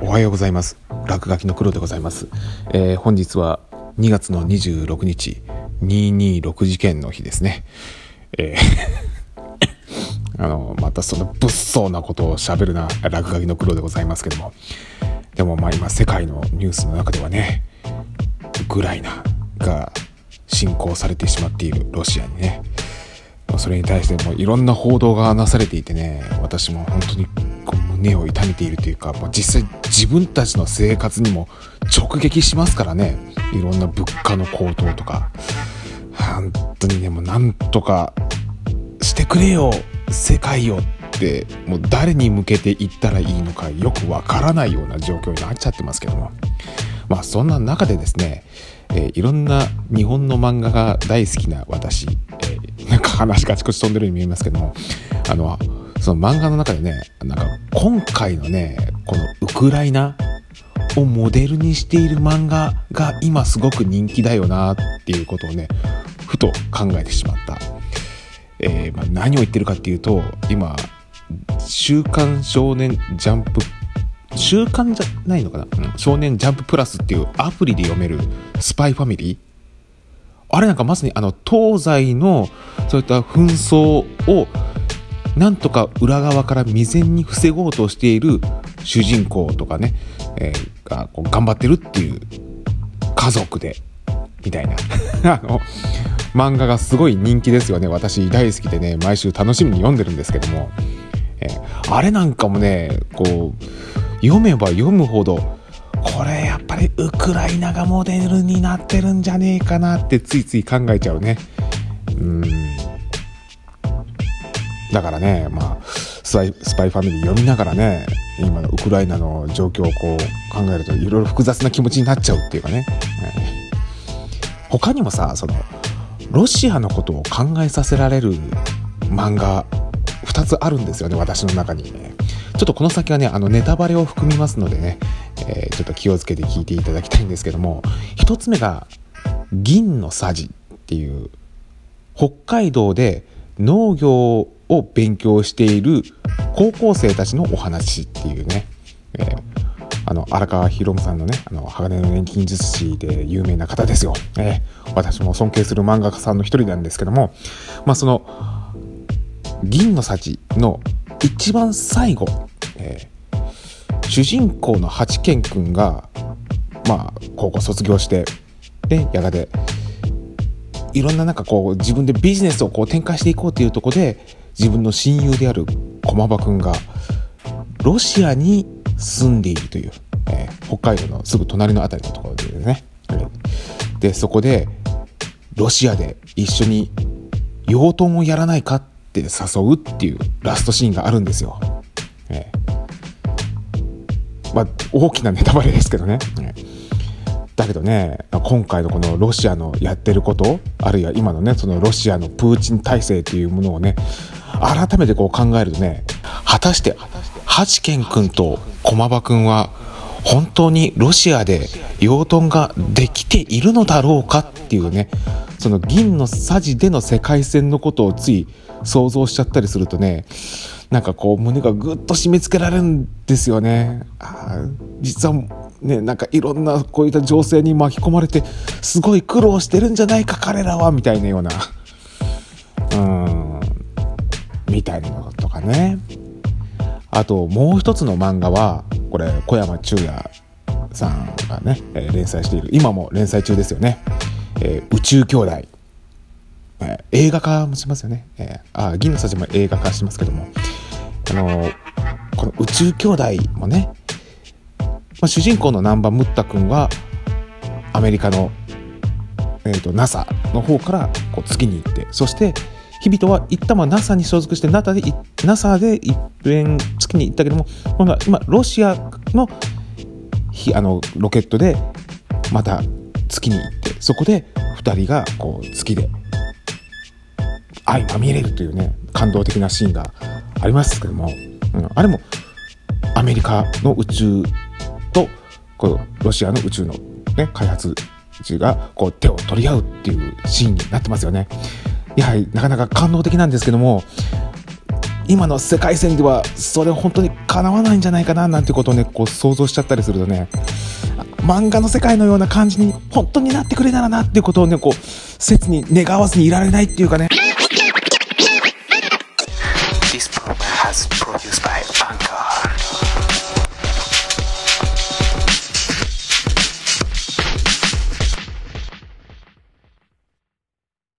おはようございます。落書きの黒でございます、えー、本日は2月の26日226事件の日ですね。えー あのまたその物騒なことをしゃべるな落書きの黒でございますけども。でもまあ今世界のニュースの中ではねウクライナが侵攻されてしまっているロシアにね。それに対してもいろんな報道がなされていてね私も本当に胸を痛めているというか、まあ、実際自分たちの生活にも直撃しますからね。いろんな物価の高騰とか。本当にねもうなんとかしてくれよ世界よってもう誰に向けて言ったらいいのかよくわからないような状況になっちゃってますけども。まあそんな中でですね、えー、いろんな日本の漫画が大好きな私、えー、なんか話がちこち飛んでるように見えますけどもあのその漫画の中でねなんか今回のねこのウクライナをモデルにしている漫画が今すごく人気だよなっていうことをねふと考えてしまった、えー、まあ、何を言ってるかっていうと今「週刊少年ジャンプ」週刊じゃないのかな、うん、少年ジャンププラスっていうアプリで読めるスパイファミリーあれなんかまさにあの東西のそういった紛争をなんとか裏側から未然に防ごうとしている主人公とかね、えー、がこう頑張ってるっていう家族でみたいな。あの漫画がすごい人気ですよね。私大好きでね毎週楽しみに読んでるんですけども、えー、あれなんかもねこう読めば読むほどこれやっぱりウクライナがモデルになってるんじゃねえかなってついつい考えちゃうね。うん。だからね、まあ、スパイスパイファミリー読みながらね、今のウクライナの状況をこう考えるといろいろ複雑な気持ちになっちゃうっていうかね。他にもさ、その、ロシアのことを考えさせられる漫画2つあるんですよね、私の中に、ね。ちょっとこの先はね、あのネタバレを含みますのでね、えー、ちょっと気をつけて聞いていただきたいんですけども、1つ目が、銀のさじっていう、北海道で農業をを勉強している高校生たちのお話っていうね、えー、あの荒川博夢さんのね「あの鋼の錬金術師」で有名な方ですよ、えー、私も尊敬する漫画家さんの一人なんですけども、まあ、その「銀の幸」の一番最後、えー、主人公の八健君が、まあ、高校卒業してでやがていろんななんかこう自分でビジネスをこう展開していこうというとこで自分の親友である駒場君がロシアに住んでいるという、えー、北海道のすぐ隣の辺りのところでね、でそこでロシアで一緒に養豚をやらないかって誘うっていうラストシーンがあるんですよ、えー、まあ大きなネタバレですけどね、だけどね今回のこのロシアのやってることあるいは今のねそのロシアのプーチン体制っていうものをね改めてこう考えるとね果たして八健君と駒場君は本当にロシアで養豚ができているのだろうかっていうねその銀のさじでの世界線のことをつい想像しちゃったりするとねなんかこう胸がぐっと締め付けられるんですよね。実はね、なんかいろんなこういった情勢に巻き込まれてすごい苦労してるんじゃないか彼らはみたいなようなみたいなのとかね。あともう一つの漫画はこれ小山忠也さんがね、えー、連載している。今も連載中ですよね「えー、宇宙兄弟」えー、映画化もしますよね、えー、あ銀のさじも映画化しますけども。あの、この宇宙兄弟もね、まあ、主人公の南波ムッタ君はアメリカの、えーと、NASA の方からこう月に行ってそして日々とは一旦は NASA に所属して NASA で NASA で一遍月に行ったけども今度は今ロシアのあのロケットでまた月に行ってそこで2人がこう月で相まみれるというね感動的なシーンがありますけども、うん、あれもアメリカの宇宙とこのロシアの宇宙の、ね、開発がこう手を取り合うっていうシーンになってますよね。やなかなか感動的なんですけども今の世界線ではそれ本当にかなわないんじゃないかななんてことをねこう想像しちゃったりするとね漫画の世界のような感じに本当になってくれたらなっていうことをねこう切に願わずにいられないっていうかね